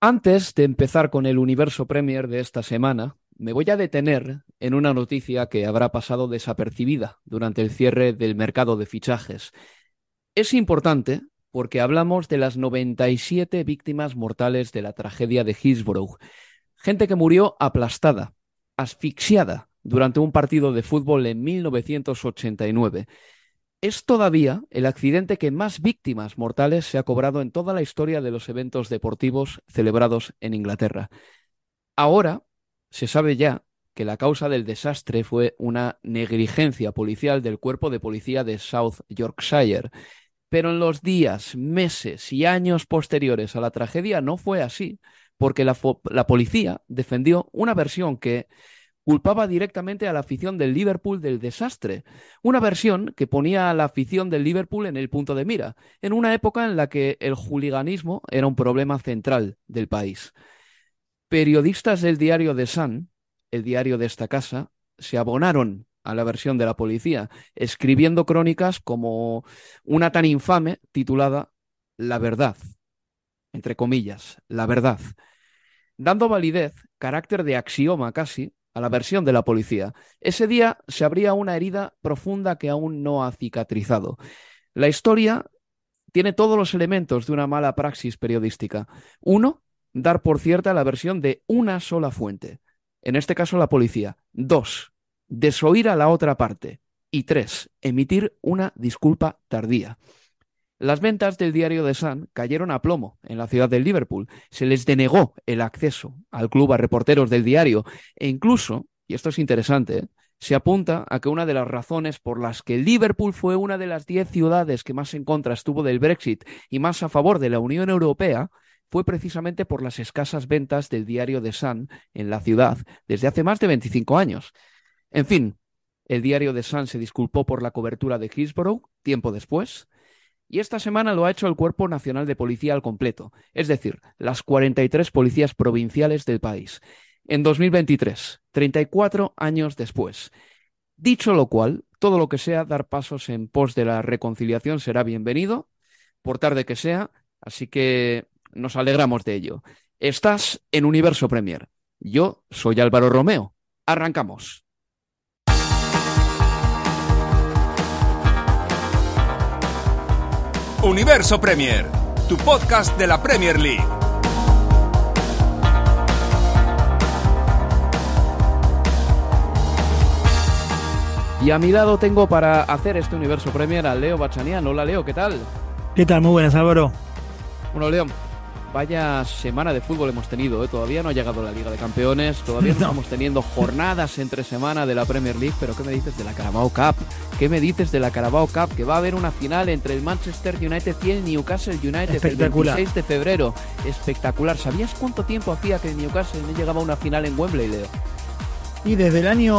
Antes de empezar con el universo Premier de esta semana, me voy a detener en una noticia que habrá pasado desapercibida durante el cierre del mercado de fichajes. Es importante porque hablamos de las 97 víctimas mortales de la tragedia de Hillsborough. Gente que murió aplastada, asfixiada durante un partido de fútbol en 1989 es todavía el accidente que más víctimas mortales se ha cobrado en toda la historia de los eventos deportivos celebrados en Inglaterra. Ahora se sabe ya que la causa del desastre fue una negligencia policial del cuerpo de policía de South Yorkshire. Pero en los días, meses y años posteriores a la tragedia no fue así, porque la, la policía defendió una versión que culpaba directamente a la afición del Liverpool del desastre, una versión que ponía a la afición del Liverpool en el punto de mira, en una época en la que el juliganismo era un problema central del país. Periodistas del diario The Sun, el diario de esta casa, se abonaron a la versión de la policía, escribiendo crónicas como una tan infame titulada La verdad, entre comillas, la verdad, dando validez, carácter de axioma casi, a la versión de la policía. Ese día se abría una herida profunda que aún no ha cicatrizado. La historia tiene todos los elementos de una mala praxis periodística. Uno, dar por cierta la versión de una sola fuente, en este caso la policía. Dos, desoír a la otra parte. Y tres, emitir una disculpa tardía. Las ventas del diario The Sun cayeron a plomo en la ciudad de Liverpool. Se les denegó el acceso al club a reporteros del diario e incluso, y esto es interesante, se apunta a que una de las razones por las que Liverpool fue una de las diez ciudades que más en contra estuvo del Brexit y más a favor de la Unión Europea fue precisamente por las escasas ventas del diario The Sun en la ciudad desde hace más de 25 años. En fin, el diario The Sun se disculpó por la cobertura de Hillsborough tiempo después y esta semana lo ha hecho el Cuerpo Nacional de Policía al completo, es decir, las 43 policías provinciales del país. En 2023, 34 años después. Dicho lo cual, todo lo que sea dar pasos en pos de la reconciliación será bienvenido, por tarde que sea, así que nos alegramos de ello. Estás en Universo Premier. Yo soy Álvaro Romeo. Arrancamos. Universo Premier, tu podcast de la Premier League. Y a mi lado tengo para hacer este Universo Premier a Leo Bachanian. Hola Leo, ¿qué tal? ¿Qué tal? Muy buenas, Álvaro. Bueno, Leo, Vaya semana de fútbol hemos tenido, ¿eh? todavía no ha llegado la Liga de Campeones, todavía no. estamos teniendo jornadas entre semana de la Premier League, pero ¿qué me dices de la Carabao Cup? ¿Qué me dices de la Carabao Cup? Que va a haber una final entre el Manchester United y el Newcastle United el 26 de febrero. Espectacular. ¿Sabías cuánto tiempo hacía que el Newcastle no llegaba a una final en Wembley, Leo? Y desde el año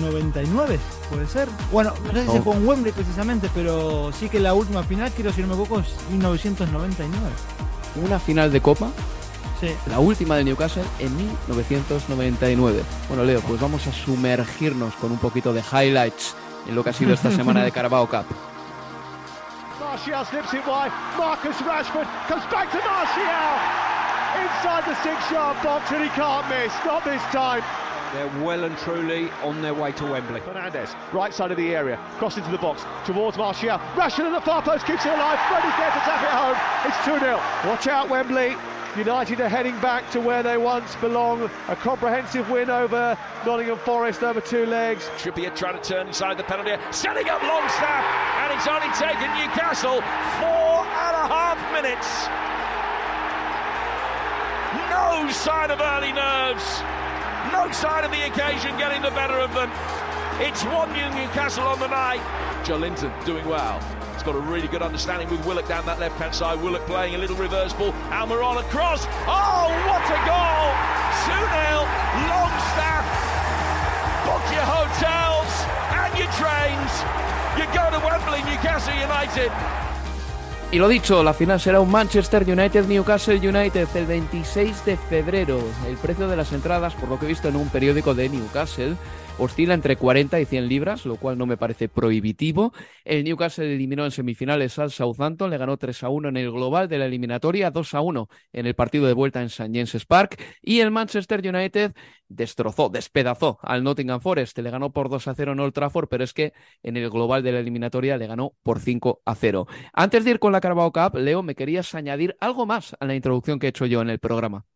99, puede ser. Bueno, no sé si se fue en Wembley precisamente, pero sí que la última final, quiero si no me equivoco, es 1999 una final de Copa, sí. la última de Newcastle en 1999. Bueno, Leo, pues vamos a sumergirnos con un poquito de highlights en lo que ha sido esta semana de Carabao Cup. Martial slips it wide. Marcus Rashford comes back to Martial. inside the six-yard box and he can't miss. Not this time. They're well and truly on their way to Wembley. Fernandez, right side of the area, cross into the box, towards Martial. Rashford at the far post keeps it alive. Freddy's there to tap it home. It's 2-0. Watch out, Wembley. United are heading back to where they once belong. A comprehensive win over Nottingham Forest over two legs. Trippier trying to turn inside the penalty area, setting up Longstaff, and it's only taken Newcastle four and a half minutes. No sign of early nerves. Sign of the occasion getting the better of them. It's 1 Newcastle on the night. Joe Linton doing well. He's got a really good understanding with Willock down that left hand side. Willock playing a little reverse ball. Almiron across. Oh, what a goal! 2 0. Longstaff. Book your hotels and your trains. You go to Wembley, Newcastle United. Y lo dicho, la final será un Manchester United-Newcastle United el 26 de febrero. El precio de las entradas, por lo que he visto en un periódico de Newcastle, oscila entre 40 y 100 libras, lo cual no me parece prohibitivo. El Newcastle eliminó en semifinales al Southampton, le ganó 3 a 1 en el global de la eliminatoria, 2 a 1 en el partido de vuelta en St. James's Park. Y el Manchester United destrozó, despedazó al Nottingham Forest, le ganó por 2 a 0 en Old Trafford, pero es que en el global de la eliminatoria le ganó por 5 a 0. Antes de ir con la Carabao Cup, Leo, me querías añadir algo más a la introducción que he hecho yo en el programa.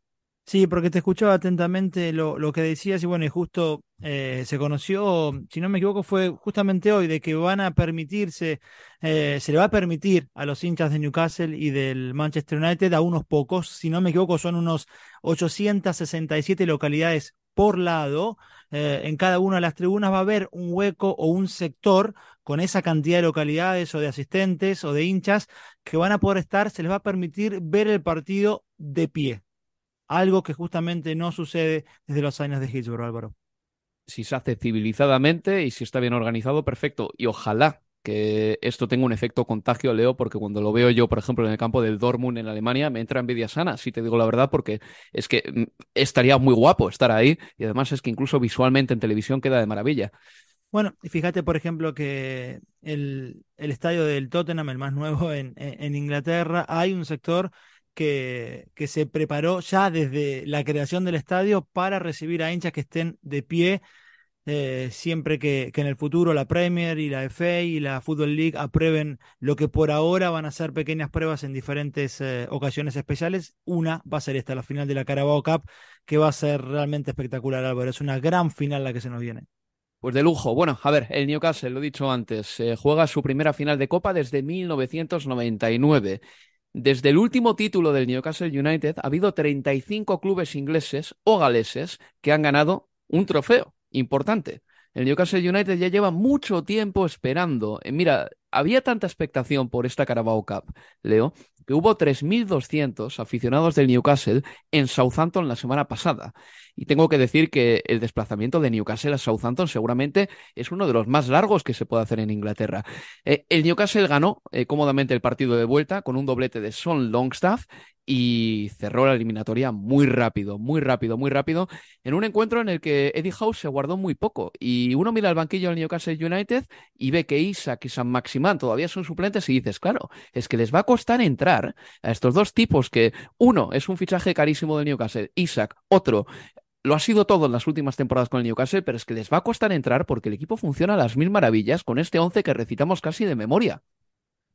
Sí, porque te escuchaba atentamente lo, lo que decías y bueno, y justo eh, se conoció, si no me equivoco, fue justamente hoy, de que van a permitirse, eh, se le va a permitir a los hinchas de Newcastle y del Manchester United, a unos pocos, si no me equivoco, son unos 867 localidades por lado, eh, en cada una de las tribunas va a haber un hueco o un sector con esa cantidad de localidades o de asistentes o de hinchas que van a poder estar, se les va a permitir ver el partido de pie algo que justamente no sucede desde los años de Hillsborough, Álvaro. Si se hace civilizadamente y si está bien organizado, perfecto. Y ojalá que esto tenga un efecto contagio, Leo, porque cuando lo veo yo, por ejemplo, en el campo del Dortmund en Alemania, me entra envidia sana, si te digo la verdad, porque es que mm, estaría muy guapo estar ahí y además es que incluso visualmente en televisión queda de maravilla. Bueno, y fíjate, por ejemplo, que el, el estadio del Tottenham, el más nuevo en, en Inglaterra, hay un sector que, se preparó ya desde la creación del estadio para recibir a hinchas que estén de pie eh, siempre que, que, en el futuro la Premier y la FA y la Football League aprueben lo que por ahora van a ser pequeñas pruebas en diferentes eh, ocasiones especiales. Una va a ser esta, la final de la Carabao Cup, que va a ser realmente espectacular, Álvaro. Es una gran final la que se nos viene. Pues de lujo. Bueno, a ver, el Newcastle, lo he dicho antes, eh, juega su primera final de Copa desde 1999. Desde el último título del Newcastle United ha habido 35 clubes ingleses o galeses que han ganado un trofeo importante. El Newcastle United ya lleva mucho tiempo esperando. Eh, mira, había tanta expectación por esta Carabao Cup, Leo, que hubo 3.200 aficionados del Newcastle en Southampton la semana pasada. Y tengo que decir que el desplazamiento de Newcastle a Southampton seguramente es uno de los más largos que se puede hacer en Inglaterra. Eh, el Newcastle ganó eh, cómodamente el partido de vuelta con un doblete de Son Longstaff y cerró la eliminatoria muy rápido, muy rápido, muy rápido, en un encuentro en el que Eddie Howe se guardó muy poco. Y uno mira al banquillo del Newcastle United y ve que Isaac y San Maximán todavía son suplentes y dices, claro, es que les va a costar entrar a estos dos tipos que uno es un fichaje carísimo del Newcastle, Isaac, otro lo ha sido todo en las últimas temporadas con el Newcastle, pero es que les va a costar entrar porque el equipo funciona a las mil maravillas con este once que recitamos casi de memoria.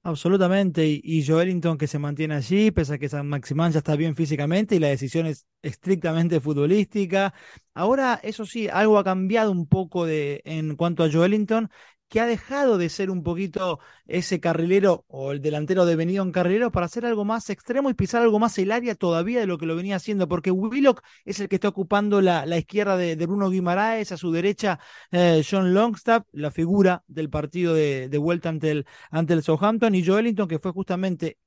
Absolutamente, y, y Joelinton que se mantiene allí, pese a que San Maximán ya está bien físicamente y la decisión es estrictamente futbolística. Ahora, eso sí, algo ha cambiado un poco de, en cuanto a Joelinton, que ha dejado de ser un poquito ese carrilero o el delantero devenido en carrilero para hacer algo más extremo y pisar algo más el área todavía de lo que lo venía haciendo, porque Willock es el que está ocupando la, la izquierda de, Bruno Guimaraes, a su derecha eh, John Longstaff, la figura del partido de, de vuelta ante el, ante el Southampton, y Joelinton, que fue justamente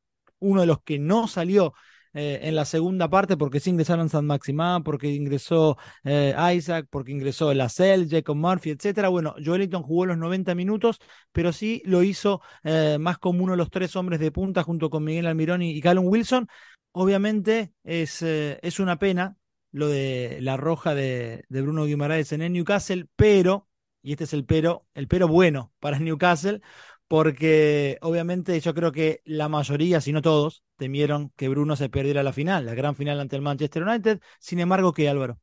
uno de los que no salió eh, en la segunda parte porque sí ingresaron San Maximán, porque ingresó eh, Isaac, porque ingresó Lacelle, Jacob Murphy, etcétera. Bueno, Joelinton jugó los 90 minutos, pero sí lo hizo eh, más como uno de los tres hombres de punta junto con Miguel Almirón y, y Callum Wilson. Obviamente es, es una pena lo de la roja de, de Bruno Guimaraes en el Newcastle, pero, y este es el pero, el pero bueno para Newcastle, porque obviamente yo creo que la mayoría, si no todos, temieron que Bruno se perdiera la final, la gran final ante el Manchester United. Sin embargo, ¿qué, Álvaro?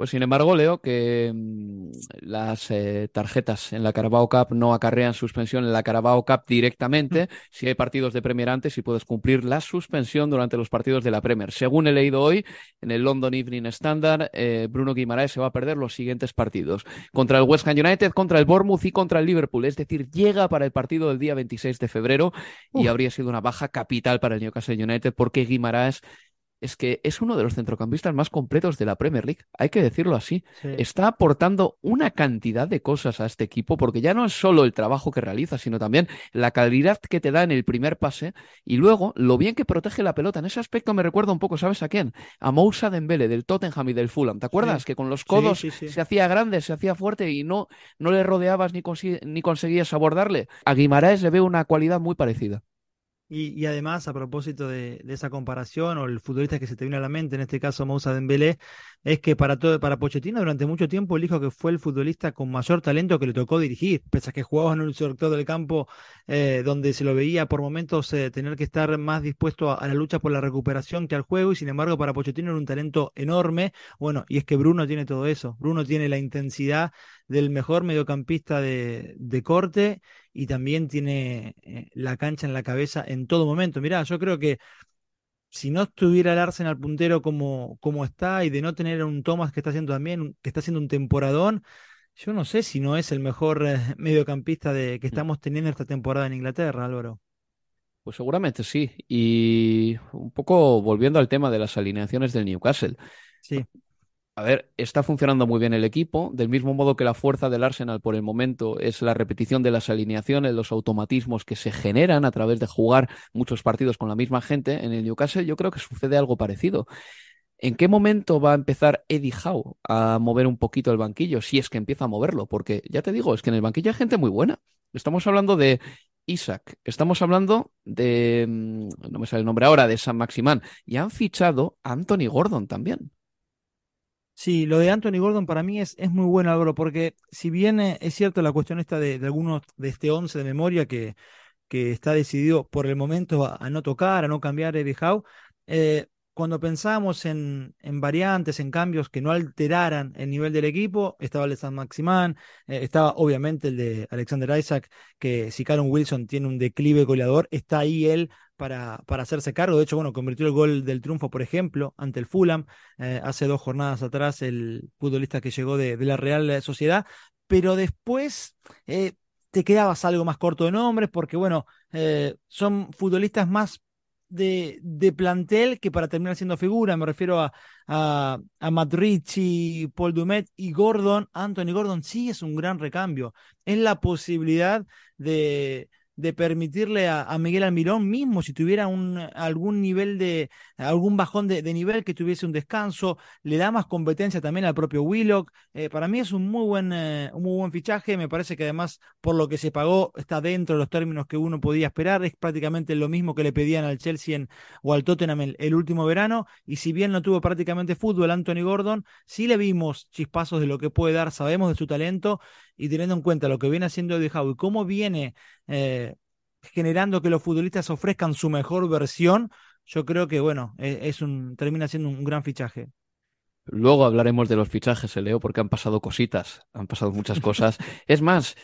Pues sin embargo, leo que mm, las eh, tarjetas en la Carabao Cup no acarrean suspensión en la Carabao Cup directamente. Si hay partidos de Premier antes, y puedes cumplir la suspensión durante los partidos de la Premier. Según he leído hoy en el London Evening Standard, eh, Bruno Guimaraes se va a perder los siguientes partidos: contra el West Ham United, contra el Bournemouth y contra el Liverpool. Es decir, llega para el partido del día 26 de febrero y habría sido una baja capital para el Newcastle United porque Guimaraes es que es uno de los centrocampistas más completos de la Premier League, hay que decirlo así. Está aportando una cantidad de cosas a este equipo, porque ya no es solo el trabajo que realiza, sino también la calidad que te da en el primer pase y luego lo bien que protege la pelota. En ese aspecto me recuerda un poco, ¿sabes a quién? A Moussa Dembele, del Tottenham y del Fulham. ¿Te acuerdas? Que con los codos se hacía grande, se hacía fuerte y no, no le rodeabas ni, ni conseguías abordarle. A Guimaraes le veo una cualidad muy parecida. Y, además, a propósito de, esa comparación, o el futbolista que se te viene a la mente, en este caso Moussa Dembélé, es que para todo, para Pochettino durante mucho tiempo él dijo que fue el futbolista con mayor talento que le tocó dirigir, pese a que jugaba en un sector del campo eh, donde se lo veía por momentos eh, tener que estar más dispuesto a, la lucha por la recuperación que al juego, y sin embargo para Pochettino era un talento enorme. Bueno, y es que Bruno tiene todo eso, Bruno tiene la intensidad del mejor mediocampista de, de corte y también tiene eh, la cancha en la cabeza en todo momento. Mirá, yo creo que si no estuviera el Arsenal puntero como, como está y de no tener a un Thomas que está haciendo también, que está haciendo un temporadón, yo no sé si no es el mejor eh, mediocampista de, que mm. estamos teniendo esta temporada en Inglaterra, Álvaro. Pues seguramente sí. Y un poco volviendo al tema de las alineaciones del Newcastle. Sí. A ver, está funcionando muy bien el equipo, del mismo modo que la fuerza del Arsenal por el momento es la repetición de las alineaciones, los automatismos que se generan a través de jugar muchos partidos con la misma gente. En el Newcastle yo creo que sucede algo parecido. ¿En qué momento va a empezar Eddie Howe a mover un poquito el banquillo? Si es que empieza a moverlo, porque ya te digo, es que en el banquillo hay gente muy buena. Estamos hablando de Isaac, estamos hablando de, mm, no me sale el nombre ahora, de San Maximán, y han fichado a Anthony Gordon también. Sí, lo de Anthony Gordon para mí es, es muy bueno, Álvaro, porque si bien eh, es cierto la cuestión esta de, algunos de este 11 de memoria que, que está decidido por el momento a, no tocar, a no cambiar Eddie Howe, eh, cuando pensábamos en, variantes, en cambios que no alteraran el nivel del equipo, estaba el de San Maximán, eh, estaba obviamente el de Alexander Isaac, que si Callum Wilson tiene un declive goleador, está ahí él para, para hacerse cargo. De hecho, bueno, convirtió el gol del triunfo, por ejemplo, ante el Fulham, eh, hace dos jornadas atrás, el futbolista que llegó de, la Real Sociedad, pero después eh, te quedabas algo más corto de nombres, porque bueno, son futbolistas más de, de, plantel que para terminar siendo figura. Me refiero a, a, a Paul Dumet y Gordon. Anthony Gordon sí es un gran recambio. Es la posibilidad de, de permitirle a, Miguel Almirón mismo, si tuviera un, algún nivel de, algún bajón de, nivel, que tuviese un descanso, le da más competencia también al propio Willock. Eh, para mí es un muy, buen, eh, un muy buen fichaje, me parece que además por lo que se pagó está dentro de los términos que uno podía esperar, es prácticamente lo mismo que le pedían al Chelsea o al Tottenham el, último verano, y si bien no tuvo prácticamente fútbol Anthony Gordon, sí le vimos chispazos de lo que puede dar, sabemos de su talento, y teniendo en cuenta lo que viene haciendo Eddie Howe y cómo viene eh, generando que los futbolistas ofrezcan su mejor versión, yo creo que, bueno, e, es, un, termina siendo un gran fichaje. Luego hablaremos de los fichajes, eh, Leo, porque han pasado cositas, han pasado muchas cosas. es más,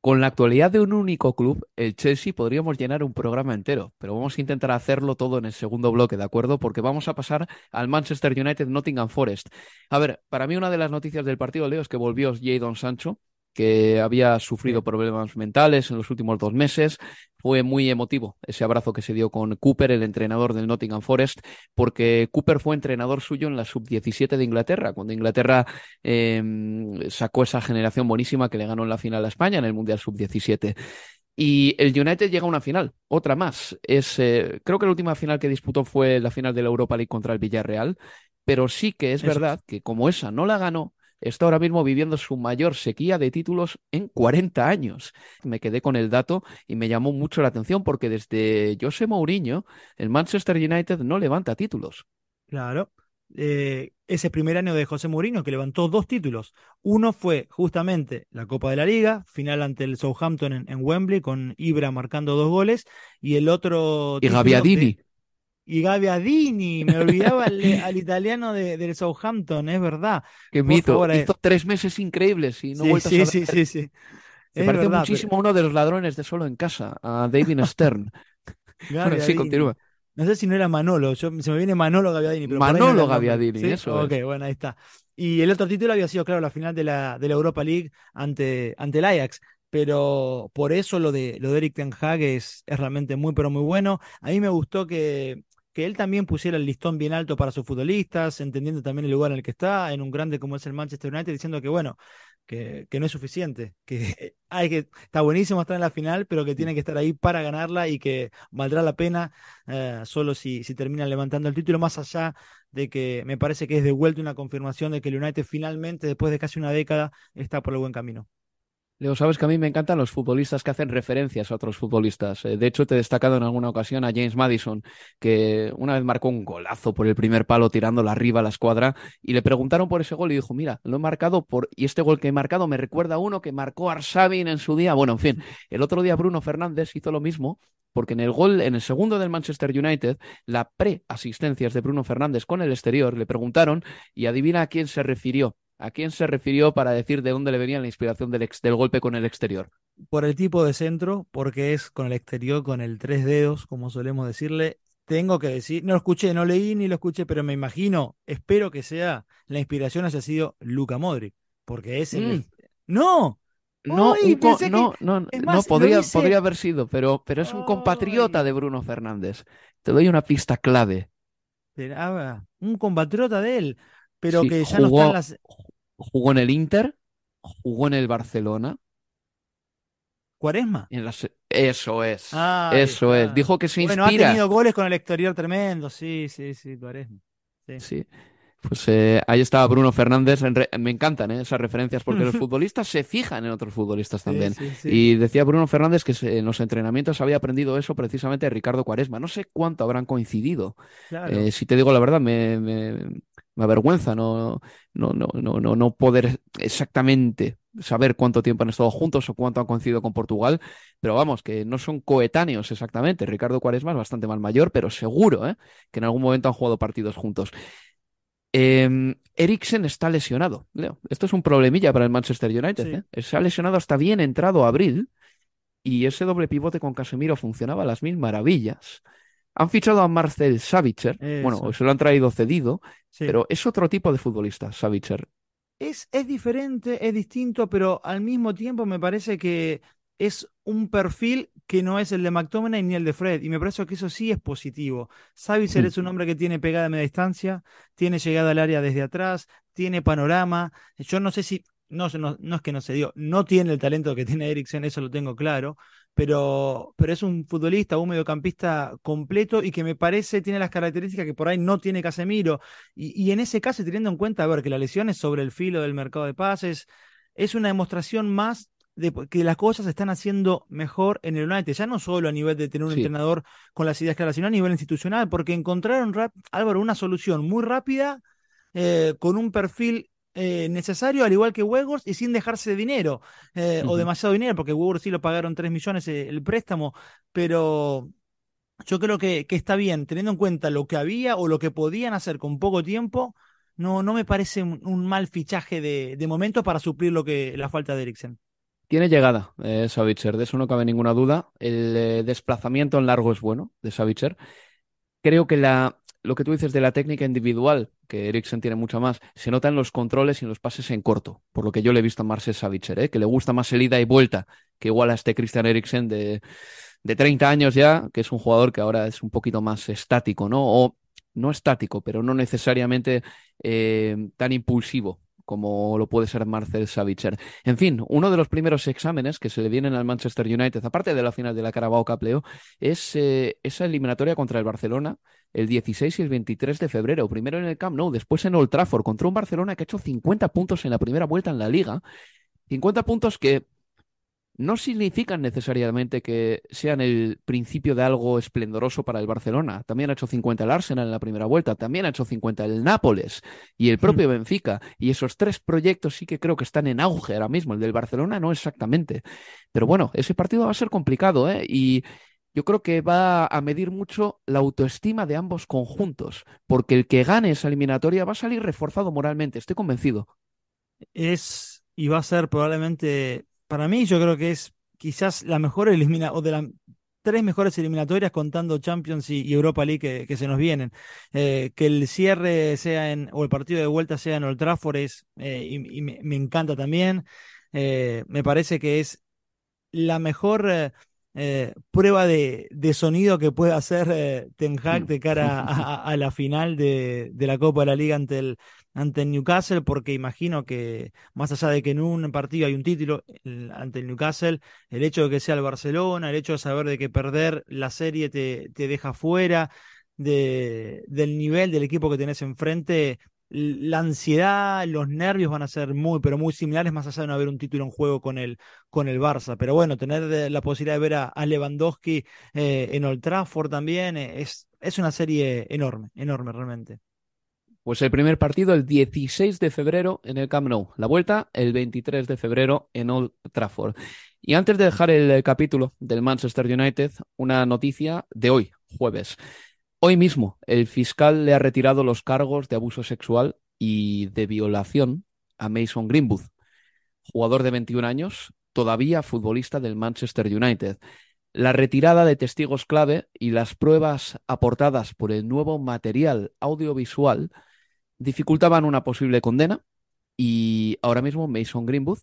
con la actualidad de un único club, el Chelsea, podríamos llenar un programa entero, pero vamos a intentar hacerlo todo en el segundo bloque, ¿de acuerdo? Porque vamos a pasar al Manchester United Nottingham Forest. A ver, para mí una de las noticias del partido, Leo, es que volvió Jadon Sancho, que había sufrido problemas mentales en los últimos dos meses. Fue muy emotivo ese abrazo que se dio con Cooper, el entrenador del Nottingham Forest, porque Cooper fue entrenador suyo en la sub-17 de Inglaterra, cuando Inglaterra em, sacó esa generación buenísima que le ganó en la final a España en el Mundial sub-17. Y el United llega a una final, otra más. Es, eh, creo que la última final que disputó fue la final de la Europa League contra el Villarreal, pero sí que es verdad que como esa no la ganó, está ahora mismo viviendo su mayor sequía de títulos en 40 años. Me quedé con el dato y me llamó mucho la atención porque desde José Mourinho, el Manchester United no levanta títulos. Claro. Eh, ese primer año de José Mourinho, que levantó dos títulos. Uno fue justamente la Copa de la Liga, final ante el Southampton en, Wembley, con Ibra marcando dos goles, y el otro... Y Gaviadini. Y Gaviadini, me olvidaba al, italiano del Southampton, es verdad. Qué mito, eh. hizo tres meses increíbles y no sí, sí, sí, sí, sí, Se parece muchísimo a uno de los ladrones de Solo en Casa, a David Stern. bueno, sí, continúa. No sé si no era Manolo, yo, se me viene Manolo Gaviadini. Pero Manolo Gaviadini, eso. Ok, bueno, ahí está. Y el otro título había sido, claro, la final de la, de la Europa League ante, ante el Ajax. Pero por eso lo de, lo de Eric Ten Hag es, es realmente muy, pero muy bueno. A mí me gustó que, que él también pusiera el listón bien alto para sus futbolistas, entendiendo también el lugar en el que está, en un grande como es el Manchester United, diciendo que bueno, que, no es suficiente, que hay que está buenísimo estar en la final, pero que tiene que estar ahí para ganarla y que valdrá la pena eh, solo si, si terminan levantando el título, más allá de que me parece que es de vuelta una confirmación de que el United finalmente, después de casi una década, está por el buen camino. Leo, sabes que a mí me encantan los futbolistas que hacen referencias a otros futbolistas. Eh, de hecho, te he destacado en alguna ocasión a James Madison, que una vez marcó un golazo por el primer palo tirándola arriba a la escuadra y le preguntaron por ese gol y dijo, mira, lo he marcado por... y este gol que he marcado me recuerda a uno que marcó Arsabin en su día. Bueno, en fin, el otro día Bruno Fernández hizo lo mismo porque en el gol, en el segundo del Manchester United, la pre-asistencias de Bruno Fernández con el exterior le preguntaron y adivina a quién se refirió ¿A quién se refirió para decir de dónde le venía la inspiración del, del golpe con el exterior? Por el tipo de centro, porque es con el exterior, con el tres dedos, como solemos decirle. Tengo que decir, no lo escuché, no leí ni lo escuché, pero me imagino, espero que sea, la inspiración haya sido Luca Modric, porque es el... Mm. ¡No! No, no, no, no podría, podría haber sido, pero, pero es un compatriota de Bruno Fernández. Te doy una pista clave. Un compatriota de él pero que ya no están las. Jugó en el Inter, jugó en el Barcelona. ¿Cuaresma? En Eso es. eso es. Dijo que se inspira. Bueno, ha tenido goles con el exterior tremendo. Sí, sí, sí, Cuaresma. sí. Pues eh, ahí estaba Bruno Fernández. Me encantan eh, esas referencias porque los futbolistas se fijan en otros futbolistas también. Y decía Bruno Fernández que en los entrenamientos había aprendido eso precisamente de Ricardo Cuaresma. No sé cuánto habrán coincidido. Eh, si te digo la verdad, me, me, avergüenza no, no, no, no, no poder exactamente saber cuánto tiempo han estado juntos o cuánto han coincidido con Portugal, pero vamos, que no son coetáneos exactamente. Ricardo Cuaresma es bastante más mayor, pero seguro que en algún momento han jugado partidos juntos. Eh, Eriksen está lesionado, Leo. Esto es un problemilla para el Manchester United. ¿eh? Se ha lesionado hasta bien entrado abril y ese doble pivote con Casemiro funcionaba a las mil maravillas. Han fichado a Marcel Savitzer, bueno, se lo han traído cedido, pero es otro tipo de futbolista, Savitzer. Es, es diferente, es distinto, pero al mismo tiempo me parece que es un perfil que no es el de McTominay ni el de Fred, y me parece que eso sí es positivo. Savitzer es un hombre que tiene pegada a media distancia, tiene llegada al área desde atrás, tiene panorama. Yo no sé si, no, no, no es que no se dio, no tiene el talento que tiene Eriksen, eso lo tengo claro, pero, pero es un futbolista, un mediocampista completo y que me parece tiene las características que por ahí no tiene Casemiro. Y, y en ese caso, teniendo en cuenta, a ver, que la lesión es sobre el filo del mercado de pases, es una demostración más de que las cosas se están haciendo mejor en el United, ya no solo a nivel de tener un entrenador con las ideas claras, sino a nivel institucional, porque encontraron, Álvaro, una solución muy rápida, eh, con un perfil eh, necesario, al igual que Wegors, y sin dejarse de dinero, eh, o demasiado dinero, porque Wegors sí lo pagaron 3 millones el préstamo, pero yo creo que, que, está bien, teniendo en cuenta lo que había o lo que podían hacer con poco tiempo, no, no me parece un, mal fichaje de, de momento para suplir lo que la falta de Eriksen. Tiene llegada eh, Savitzer, de eso no cabe ninguna duda. El eh, desplazamiento en largo es bueno de Savitzer. Creo que la, lo que tú dices de la técnica individual, que Eriksen tiene mucha más, se nota en los controles y en los pases en corto, por lo que yo le he visto a Marcel Savitzer, ¿eh? que le gusta más el ida y vuelta que igual a este Christian Eriksen de, de 30 años ya, que es un jugador que ahora es un poquito más estático, ¿no? O no estático, pero no necesariamente eh, tan impulsivo como lo puede ser Marcel Savitzer. En fin, uno de los primeros exámenes que se le vienen al Manchester United, aparte de la final de la Carabao Cup, es eh, esa eliminatoria contra el Barcelona el 16 y el 23 de febrero. Primero en el Camp Nou, después en Old Trafford, contra un Barcelona que ha hecho 50 puntos en la primera vuelta en la liga. 50 puntos que no significan necesariamente que sean el principio de algo esplendoroso para el Barcelona. También ha hecho 50 el Arsenal en la primera vuelta, también ha hecho 50 el Nápoles y el propio Benfica. Y esos tres proyectos sí que creo que están en auge ahora mismo. El del Barcelona no exactamente. Pero bueno, ese partido va a ser complicado, ¿eh? Y yo creo que va a medir mucho la autoestima de ambos conjuntos, porque el que gane esa eliminatoria va a salir reforzado moralmente, estoy convencido. Es y va a ser probablemente, para mí yo creo que es quizás la mejor eliminación, o de las tres mejores eliminatorias contando Champions y, Europa League que, se nos vienen. Eh, que el cierre sea en, o el partido de vuelta sea en Old Trafford es, eh, y, me, encanta también. Eh, me parece que es la mejor prueba de, sonido que puede hacer eh, Ten Hag de cara a, la final de, la Copa de la Liga ante el, ante el Newcastle, porque imagino que más allá de que en un partido hay un título ante el Newcastle, el hecho de que sea el Barcelona, el hecho de saber de que perder la serie te, te deja fuera de, del nivel del equipo que tenés enfrente, la ansiedad, los nervios van a ser muy, pero muy similares, más allá de no haber un título en juego con el, con el Barça. Pero bueno, tener la posibilidad de ver a, Lewandowski eh, en Old Trafford también eh, es, es una serie enorme, enorme realmente. Pues el primer partido el 16 de febrero en el Camp Nou, la vuelta el 23 de febrero en Old Trafford. Y antes de dejar el capítulo del Manchester United, una noticia de hoy, jueves. Hoy mismo, el fiscal le ha retirado los cargos de abuso sexual y de violación a Mason Greenwood, jugador de 21 años, todavía futbolista del Manchester United. La retirada de testigos clave y las pruebas aportadas por el nuevo material audiovisual dificultaban una posible condena y ahora mismo Mason Greenwood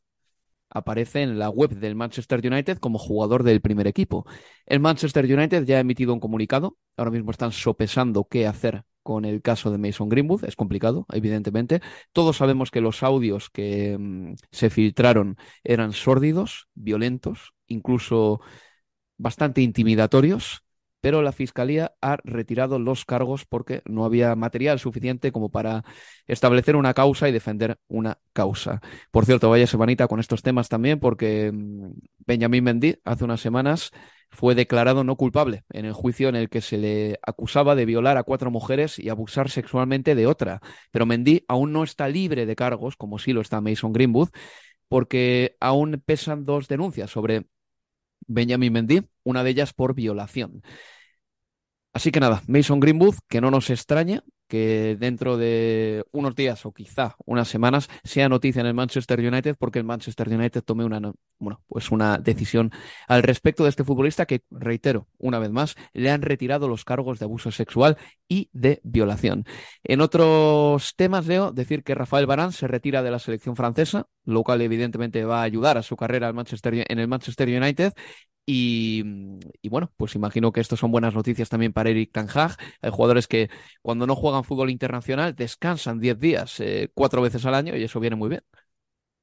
aparece en la web del Manchester United como jugador del primer equipo. El Manchester United ya ha emitido un comunicado, ahora mismo están sopesando qué hacer con el caso de Mason Greenwood, es complicado, evidentemente. Todos sabemos que los audios que mm, se filtraron eran sórdidos, violentos, incluso bastante intimidatorios pero la Fiscalía ha retirado los cargos porque no había material suficiente como para establecer una causa y defender una causa. Por cierto, vaya semanita con estos temas también porque mm, Benjamín Mendy hace unas semanas fue declarado no culpable en el juicio en el que se le acusaba de violar a cuatro mujeres y abusar sexualmente de otra. Pero Mendy aún no está libre de cargos, como sí lo está Mason Greenwood, porque aún pesan dos denuncias sobre Benjamin Mendy, una de ellas por violación. Así que nada, Mason Greenwood, que no nos extraña que dentro de unos días o quizá unas semanas sea noticia en el Manchester United porque el Manchester United tome una, bueno, pues una decisión al respecto de este futbolista que, reitero, una vez más, le han retirado los cargos de abuso sexual y de violación. En otros temas, Leo, decir que Rafael Barán se retira de la selección francesa, lo cual evidentemente va a ayudar a su carrera en el Manchester United y, bueno, pues imagino que esto son buenas noticias también para Eric Ten. Hay jugadores que cuando no juegan fútbol internacional descansan 10 días, eh, cuatro veces al año y eso viene muy bien.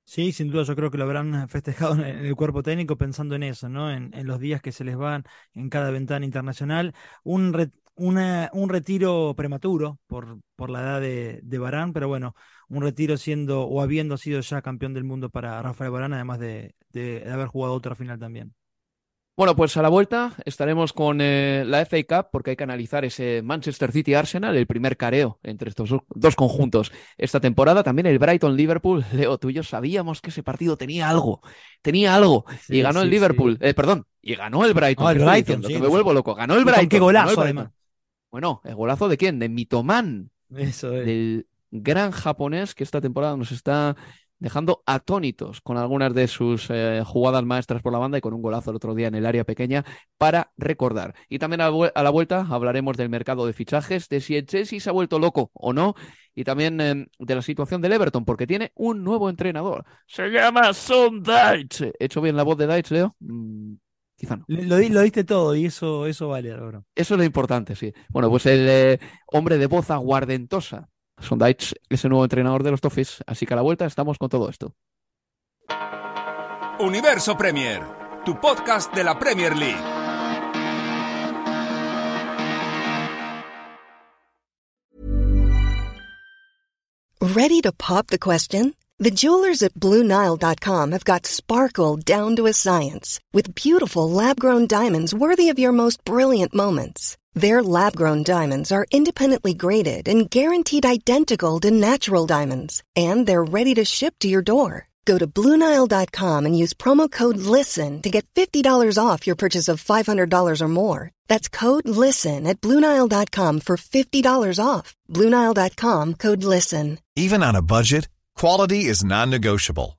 Sí, sin duda yo creo que lo habrán festejado en el cuerpo técnico pensando en eso, ¿no? En, los días que se les van en cada ventana internacional. Un, un retiro prematuro por, la edad de, Barán, pero bueno, un retiro siendo o habiendo sido ya campeón del mundo para Rafael Barán, además de, de haber jugado otra final también. Bueno, pues a la vuelta estaremos con eh, la FA Cup porque hay que analizar ese Manchester City Arsenal, el primer careo entre estos dos conjuntos esta temporada. También el Brighton Liverpool. Leo, tú y yo sabíamos que ese partido tenía algo, tenía algo. y ganó el Liverpool, eh, perdón, y ganó el Brighton. el Brighton, que me vuelvo loco. Ganó el Brighton. Qué golazo, además. Bueno, ¿el golazo de quién? De Mitoman. Eso es. Del gran japonés que esta temporada nos está dejando atónitos con algunas de sus eh, jugadas maestras por la banda y con un golazo el otro día en el área pequeña para recordar. Y también a, la vuelta hablaremos del mercado de fichajes, de si el Chelsea se ha vuelto loco o no, y también em, de la situación del Everton, porque tiene un nuevo entrenador. Se llama Son Deitch. ¿He hecho bien la voz de Deitch, Leo? Mm, quizá no. Lo, lo, diste todo y eso, eso vale ahora. Eso es lo importante, sí. Bueno, pues el eh, hombre de voz aguardentosa Sondage es el nuevo entrenador de los Toffees, así que a la vuelta estamos con todo esto. Universo Premier, tu podcast de la Premier League. Ready to pop the question? The jewelers at BlueNile.com have got sparkle down to a science with beautiful lab grown diamonds worthy of your most brilliant moments. Their lab grown diamonds are independently graded and guaranteed identical to natural diamonds, and they're ready to ship to your door. Go to Bluenile.com and use promo code LISTEN to get $50 off your purchase of $500 or more. That's code LISTEN at Bluenile.com for $50 off. Bluenile.com code LISTEN. Even on a budget, quality is non negotiable.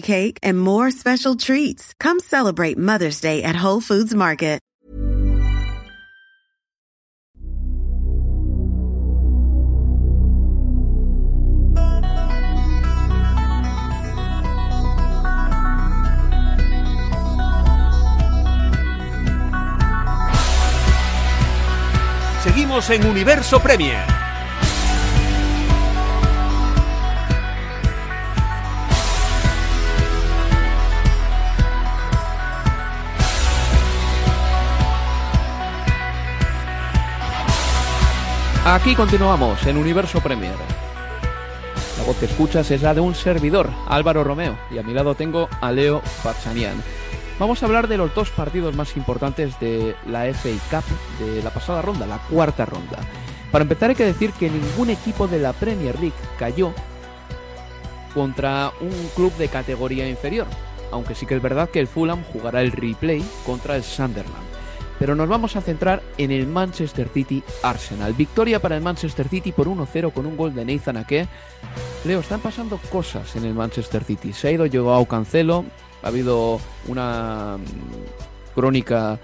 cake, and more special treats. Come celebrate Mother's Day at Whole Foods Market. Seguimos en Universo Premier. Aquí continuamos en Universo Premier. La voz que escuchas es la de un servidor, Álvaro Romeo, y a mi lado tengo a Leo Pachanian. Vamos a hablar de los dos partidos más importantes de la FA Cup de la pasada ronda, la cuarta ronda. Para empezar hay que decir que ningún equipo de la Premier League cayó contra un club de categoría inferior, aunque sí que es verdad que el Fulham jugará el replay contra el Sunderland. Pero nos vamos a centrar en el Manchester City Arsenal. Victoria para el Manchester City por 1-0 con un gol de Nathan Ake. Leo, están pasando cosas en el Manchester City. Se ha ido Joao Cancelo, ha habido una mm, crónica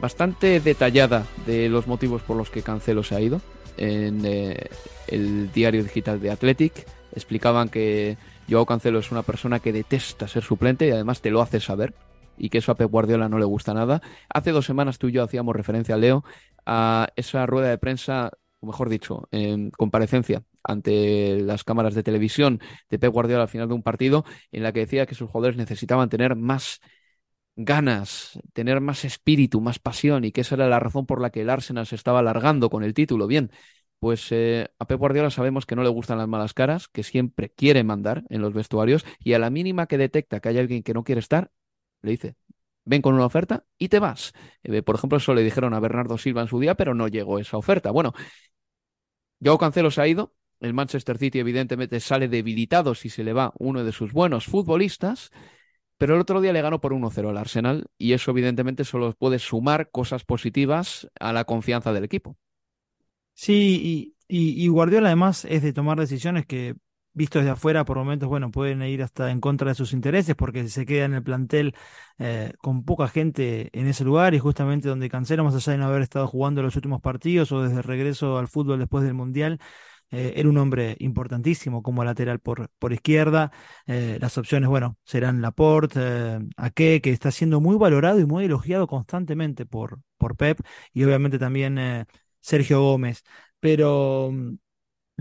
bastante detallada de los motivos por los que Cancelo se ha ido en eh, el diario digital de Athletic. Explicaban que Joao Cancelo es una persona que detesta ser suplente y además te lo hace saber y que eso a Pep Guardiola no le gusta nada. Hace dos semanas tú y yo hacíamos referencia, Leo, a esa rueda de prensa, o mejor dicho, en comparecencia ante las cámaras de televisión de Pep Guardiola al final de un partido, en la que decía que sus jugadores necesitaban tener más ganas, tener más espíritu, más pasión, y que esa era la razón por la que el Arsenal se estaba alargando con el título. Bien, pues eh, a Pep Guardiola sabemos que no le gustan las malas caras, que siempre quiere mandar en los vestuarios, y a la mínima que detecta que hay alguien que no quiere estar, le dice, ven con una oferta y te vas. Eh, por ejemplo, eso le dijeron a Bernardo Silva en su día, pero no llegó esa oferta. Bueno, Joao Cancelo se ha ido. El Manchester City, evidentemente, sale debilitado si se le va uno de sus buenos futbolistas. Pero el otro día le ganó por 1-0 al Arsenal y eso, evidentemente, solo puede sumar cosas positivas a la confianza del equipo. Sí, y, y, y Guardiola además es de tomar decisiones que visto desde afuera, por momentos, bueno, pueden ir hasta en contra de sus intereses porque se queda en el plantel eh, con poca gente en ese lugar y justamente donde Cancelo, más allá de no haber estado jugando los últimos partidos o desde el regreso al fútbol después del Mundial, eh, era un hombre importantísimo como lateral por, por izquierda. Eh, las opciones, bueno, serán Laporte, eh, Ake, que está siendo muy valorado y muy elogiado constantemente por, por Pep, y obviamente también Sergio Gómez. Pero mm,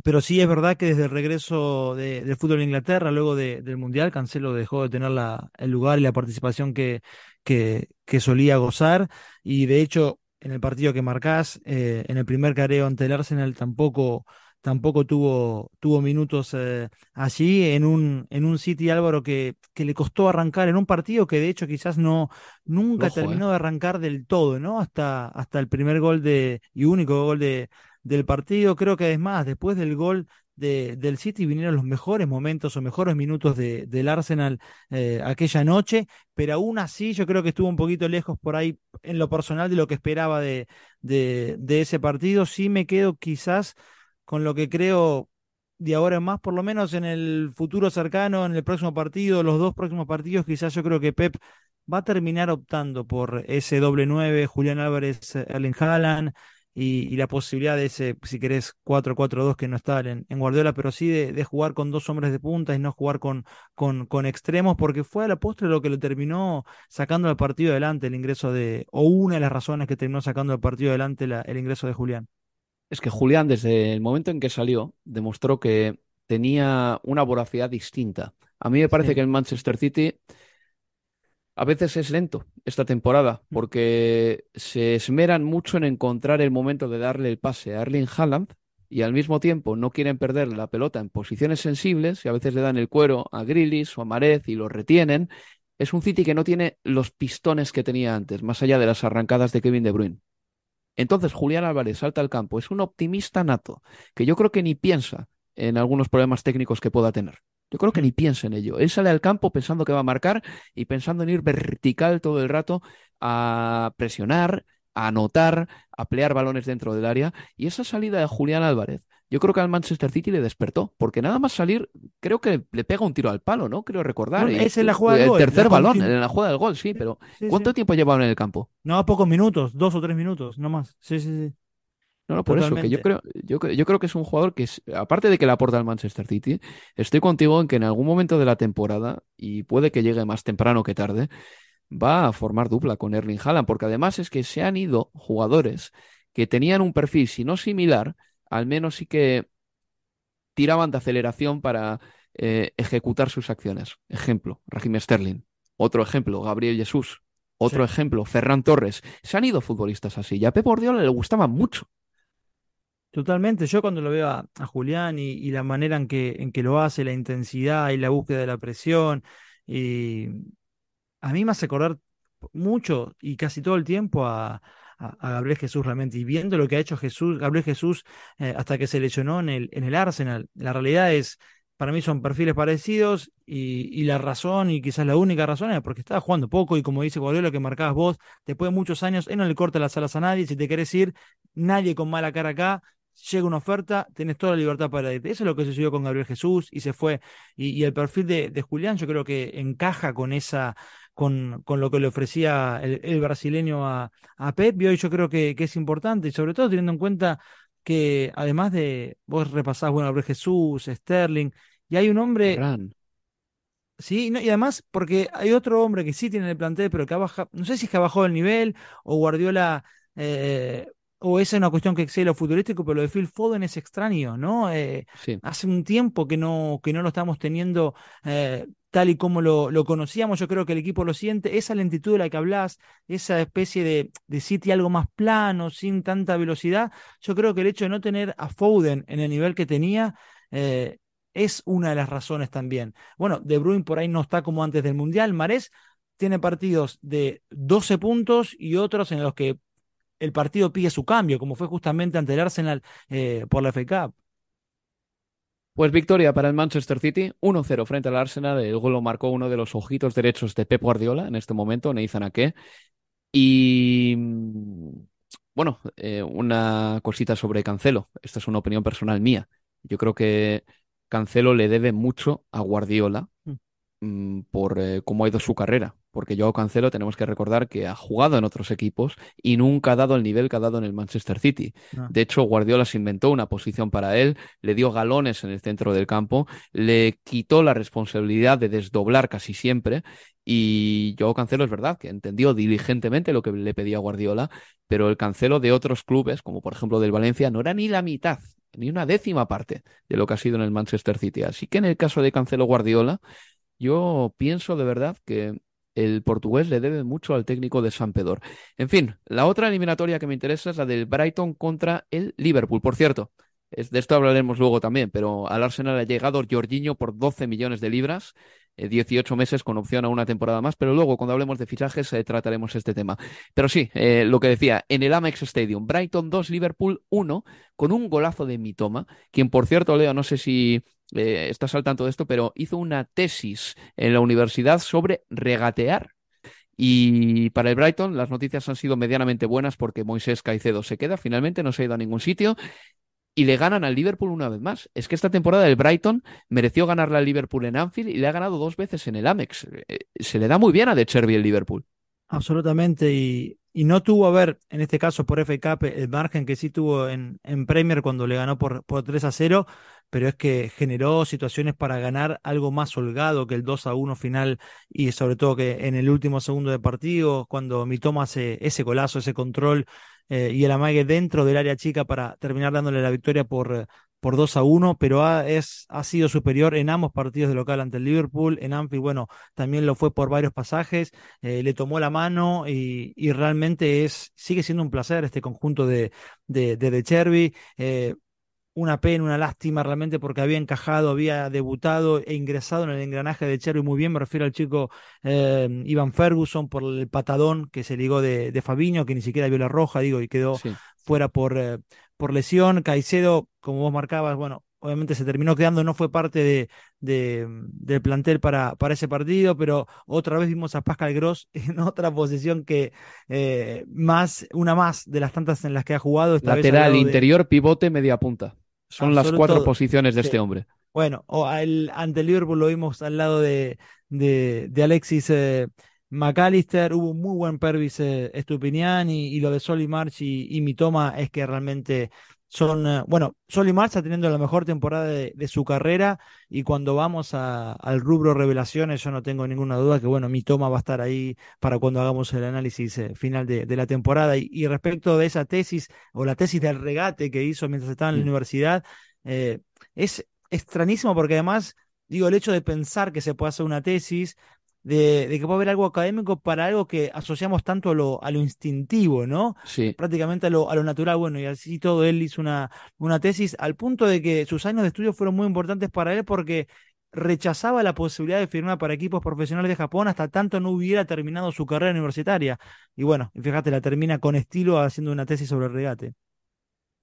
pero sí es verdad que desde el regreso de, del fútbol en Inglaterra, luego del Mundial, Cancelo dejó de tener la, el lugar y la participación que, que, que, solía gozar. Y de hecho, en el partido que marcás, eh, en el primer careo ante el Arsenal, tampoco, tampoco tuvo, tuvo minutos eh, allí en un, en un City Álvaro que, que le costó arrancar en un partido que de hecho quizás no nunca terminó eh. de arrancar del todo, ¿no? Hasta, hasta el primer gol de, y único gol de, del partido. Creo que además, después del gol del City vinieron los mejores momentos o mejores minutos de, del Arsenal eh, aquella noche, pero aún así yo creo que estuvo un poquito lejos por ahí en lo personal de lo que esperaba de, de, de ese partido. Sí me quedo quizás con lo que creo de ahora en más, por lo menos en el futuro cercano, en el próximo partido, los dos próximos partidos, quizás yo creo que Pep va a terminar optando por ese doble nueve, Julián Álvarez, Erling Haaland, y, la posibilidad de ese, si querés, 4-4-2 que no está en, Guardiola, pero sí de, jugar con dos hombres de punta y no jugar con, con, con extremos, porque fue a la postre lo que lo terminó sacando al partido adelante el ingreso de, o una de las razones que terminó sacando al partido adelante el ingreso de Julián. Es que Julián, desde el momento en que salió, demostró que tenía una voracidad distinta. A mí me parece que el Manchester City a veces es lento esta temporada mm. porque se esmeran mucho en encontrar el momento de darle el pase a Erling Haaland y al mismo tiempo no quieren perder la pelota en posiciones sensibles y a veces le dan el cuero a Grillis o a Marez y lo retienen. Es un City que no tiene los pistones que tenía antes, más allá de las arrancadas de Kevin De Bruyne. Entonces Julián Álvarez salta al campo, es un optimista nato, que yo creo que ni piensa en algunos problemas técnicos que pueda tener. Yo creo que ni piensa en ello. Él sale al campo pensando que va a marcar y pensando en ir vertical todo el rato a presionar, a anotar, a pelear balones dentro del área. Y esa salida de Julián Álvarez, yo creo que al Manchester City le despertó, porque nada más salir, creo que le pega un tiro al palo, ¿no? Creo recordar. es en la jugada del gol. El tercer balón, en la jugada del gol, sí, pero ¿cuánto tiempo llevaban en el campo? No, pocos minutos, dos o tres minutos, no más. Sí, sí, sí. No, no, por eso, que yo creo, yo, yo, creo que es un jugador que, aparte de que le aporta al Manchester City, estoy contigo en que en algún momento de la temporada, y puede que llegue más temprano que tarde, va a formar dupla con Erling Haaland, porque además es que se han ido jugadores que tenían un perfil, si no similar, al menos sí que tiraban de aceleración para eh, ejecutar sus acciones. Ejemplo, Raheem Sterling. Otro ejemplo, Gabriel Jesús. Otro ejemplo, Ferran Torres. Se han ido futbolistas así. Y a Pep Guardiola le gustaba mucho. Totalmente, yo cuando lo veo a, Julián y, la manera en que, en que lo hace, la intensidad y la búsqueda de la presión, y a mí me hace acordar mucho y casi todo el tiempo a, Gabriel Jesús realmente, y viendo lo que ha hecho Jesús, Gabriel Jesús eh, hasta que se lesionó en el, en el Arsenal, la realidad es, para mí son perfiles parecidos y, la razón, y quizás la única razón, es porque estaba jugando poco y como dice Guardiola que marcabas vos, después de muchos años, él no le corta las alas a nadie, si te querés ir, nadie con mala cara acá, llega una oferta, tenés toda la libertad para irte. Eso es lo que sucedió con Gabriel Jesús y se fue. Y, el perfil de, Julián yo creo que encaja con esa, con, con lo que le ofrecía el, brasileño a, a, Pep. Y hoy yo creo que, que, es importante, y sobre todo teniendo en cuenta que además de vos repasás, bueno, Gabriel Jesús, Sterling, y hay un hombre. Sí, y además porque hay otro hombre que sí tiene el plantel, pero que ha bajado, no sé si es que ha bajado el nivel o Guardiola eh, o esa es una cuestión que excede lo futbolístico, pero lo de Phil Foden es extraño, ¿no? Eh, hace un tiempo que no, que no lo estamos teniendo eh, tal y como lo, lo, conocíamos, yo creo que el equipo lo siente, esa lentitud de la que hablas, esa especie de, de City algo más plano, sin tanta velocidad, yo creo que el hecho de no tener a Foden en el nivel que tenía, eh, es una de las razones también. Bueno, De Bruyne por ahí no está como antes del Mundial, Marés tiene partidos de 12 puntos y otros en los que el partido pide su cambio, como fue justamente ante el Arsenal eh, por la FA Cup. Pues victoria para el Manchester City, 1-0 frente al Arsenal. El gol lo marcó uno de los ojitos derechos de Pep Guardiola en este momento, Neizan Ake. Y bueno, eh, una cosita sobre Cancelo. Esta es una opinión personal mía. Yo creo que Cancelo le debe mucho a Guardiola mm. Mm, por eh, cómo ha ido su carrera porque Joao Cancelo tenemos que recordar que ha jugado en otros equipos y nunca ha dado el nivel que ha dado en el Manchester City. Ah. De hecho, Guardiola se inventó una posición para él, le dio galones en el centro del campo, le quitó la responsabilidad de desdoblar casi siempre y Joao Cancelo es verdad que entendió diligentemente lo que le pedía Guardiola, pero el Cancelo de otros clubes, como por ejemplo del Valencia, no era ni la mitad ni una décima parte de lo que ha sido en el Manchester City. Así que en el caso de Cancelo Guardiola, yo pienso de verdad que el portugués le debe mucho al técnico de San Pedro. En fin, la otra eliminatoria que me interesa es la del Brighton contra el Liverpool. Por cierto, de esto hablaremos luego también, pero al Arsenal ha llegado Jorginho por 12 millones de libras. 18 meses con opción a una temporada más, pero luego cuando hablemos de fichajes trataremos este tema. Pero sí, lo que decía, en el Amex Stadium, Brighton 2, Liverpool 1, con un golazo de Mitoma, quien por cierto, Leo, no sé si estás al tanto de esto, pero hizo una tesis en la universidad sobre regatear y para el Brighton las noticias han sido medianamente buenas porque Moisés Caicedo se queda, finalmente no se ha ido a ningún sitio y le ganan al Liverpool una vez más. Es que esta temporada el Brighton mereció ganarle al Liverpool en Anfield y le ha ganado dos veces en el Amex. Eh, se le da muy bien a De Cherby el Liverpool. Absolutamente, y, y, no tuvo, a ver, en este caso por FA Cup, el margen que sí tuvo en, en Premier cuando le ganó por, por 3 a 0, pero es que generó situaciones para ganar algo más holgado que el 2 a 1 final y sobre todo que en el último segundo de partido, cuando Mitoma hace ese golazo, ese control eh, y el amague dentro del área chica para terminar dándole la victoria por, por 2 a 1, pero ha, es, ha sido superior en ambos partidos de local ante el Liverpool. En Anfield, bueno, también lo fue por varios pasajes, eh, le tomó la mano y, y, realmente es, sigue siendo un placer este conjunto de, de, de, de Cherby. Eh, una pena, una lástima realmente porque había encajado, había debutado e ingresado en el engranaje de Cherry muy bien. Me refiero al chico eh, Ivan Ferguson por el patadón que se ligó de, de Fabiño, que ni siquiera vio la roja, digo, y quedó fuera por, eh, por lesión. Caicedo, como vos marcabas, bueno, obviamente se terminó quedando, no fue parte de, de, del plantel para, para ese partido, pero otra vez vimos a Pascal Gross en otra posición que eh, más, una más de las tantas en las que ha jugado. Esta Lateral, interior, pivote, media punta. Son las cuatro posiciones de este hombre. Bueno, o ante el Liverpool lo vimos al lado de, de, de Alexis eh, McAllister, hubo un muy buen Pervis eh, Estupinian y, lo de Soli March y, y Mitoma es que realmente son, eh, bueno, Soli March está teniendo la mejor temporada de, su carrera y cuando vamos al rubro revelaciones yo no tengo ninguna duda que, bueno, Mitoma va a estar ahí para cuando hagamos el análisis final de, la temporada. Y, respecto de esa tesis o la tesis del regate que hizo mientras estaba en la universidad, eh, es extrañísimo porque además, digo, el hecho de pensar que se puede hacer una tesis de, que puede haber algo académico para algo que asociamos tanto a lo, a lo instintivo, ¿no? Sí. Prácticamente a lo, a lo natural. Bueno, y así todo él hizo una, una tesis al punto de que sus años de estudio fueron muy importantes para él porque rechazaba la posibilidad de firmar para equipos profesionales de Japón hasta tanto no hubiera terminado su carrera universitaria. Y bueno, fíjate, la termina con estilo haciendo una tesis sobre el regate.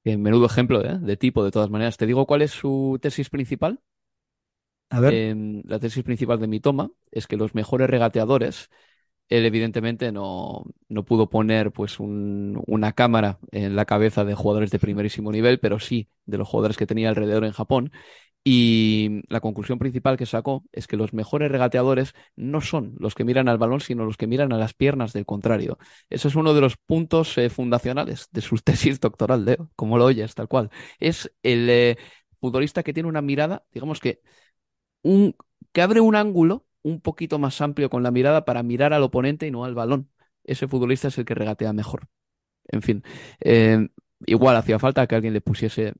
Menudo ejemplo ¿eh? de tipo, de todas maneras. ¿Te digo cuál es su tesis principal? La tesis principal de mi toma es que los mejores regateadores, él evidentemente no, no pudo poner pues un, una cámara en la cabeza de jugadores de primerísimo nivel, pero sí de los jugadores que tenía alrededor en Japón. Y la conclusión principal que sacó es que los mejores regateadores no son los que miran al balón, sino los que miran a las piernas del contrario. Ese es uno de los puntos eh, fundacionales de su tesis doctoral, de como lo oyes, tal cual. Es el eh, futbolista que tiene una mirada, digamos que un, que abre un ángulo un poquito más amplio con la mirada para mirar al oponente y no al balón. Ese futbolista es el que regatea mejor. En fin, eh, igual hacía falta que alguien le pusiese,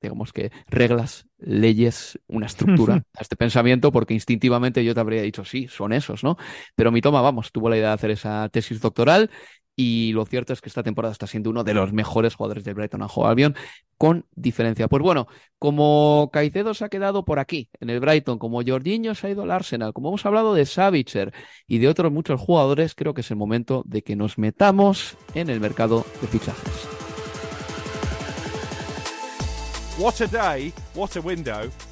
digamos que, reglas, leyes, una estructura a este pensamiento, porque instintivamente yo te habría dicho, sí, son esos, ¿no? Pero mi toma, vamos, tuvo la idea de hacer esa tesis doctoral y lo cierto es que esta temporada está siendo uno de los mejores jugadores del Brighton Hove Albion con diferencia. Pues bueno, como Caicedo se ha quedado por aquí en el Brighton, como Jorginho se ha ido al Arsenal, como hemos hablado de Savitzer y de otros muchos jugadores, creo que es el momento de que nos metamos en el mercado de fichajes. What a day, what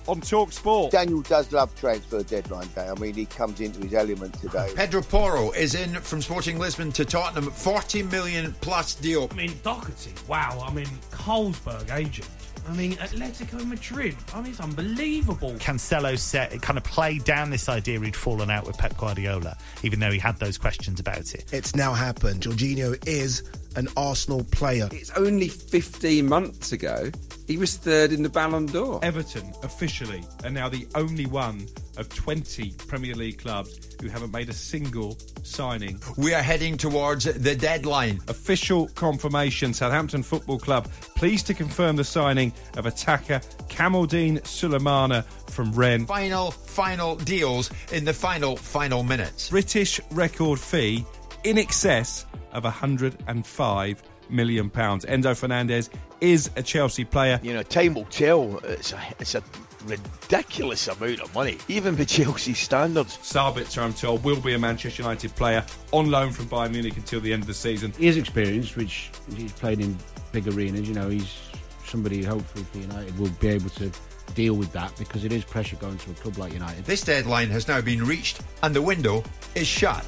on Talk Sport. Daniel does love transfer deadline day. I mean, he comes into his element today. Pedro Porro is in from Sporting Lisbon to Tottenham, 40 million plus deal. I mean, Doherty, wow. I mean, Colesberg agent. I mean, Atletico Madrid. I mean, it's unbelievable. Cancelo said, kind of played down this idea he'd fallen out with Pep Guardiola, even though he had those questions about it. It's now happened. Jorginho is an Arsenal player. It's only 15 months ago he was third in the Ballon d'Or. Everton officially are now the only one of 20 Premier League clubs who haven't made a single signing. We are heading towards the deadline. Official confirmation Southampton Football Club pleased to confirm the signing of attacker Kamaldeen Sulemana from Rennes. Final, final deals in the final, final minutes. British record fee in excess of 105 million pounds. Enzo Fernandez is a Chelsea player. You know, time will tell. It's a, it's a ridiculous amount of money, even by Chelsea standards. Sabitzer, I'm told, will be a Manchester United player on loan from Bayern Munich until the end of the season. He is experienced, which he's played in big arenas. You know, he's somebody hopefully for United will be able to deal with that because it is pressure going to a club like United. This deadline has now been reached and the window is shut.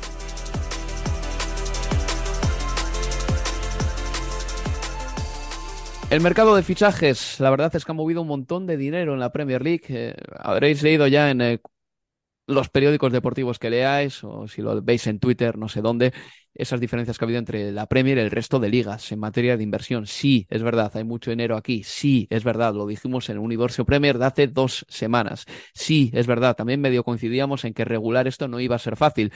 El mercado de fichajes, la verdad es que ha movido un montón de dinero en la Premier League. Eh, habréis leído ya en eh, los periódicos deportivos que leáis, o si lo veis en Twitter, no sé dónde, esas diferencias que ha habido entre la Premier y el resto de ligas en materia de inversión. Sí, es verdad, hay mucho dinero aquí. Sí, es verdad, lo dijimos en el Universo Premier de hace dos semanas. Sí, es verdad, también medio coincidíamos en que regular esto no iba a ser fácil.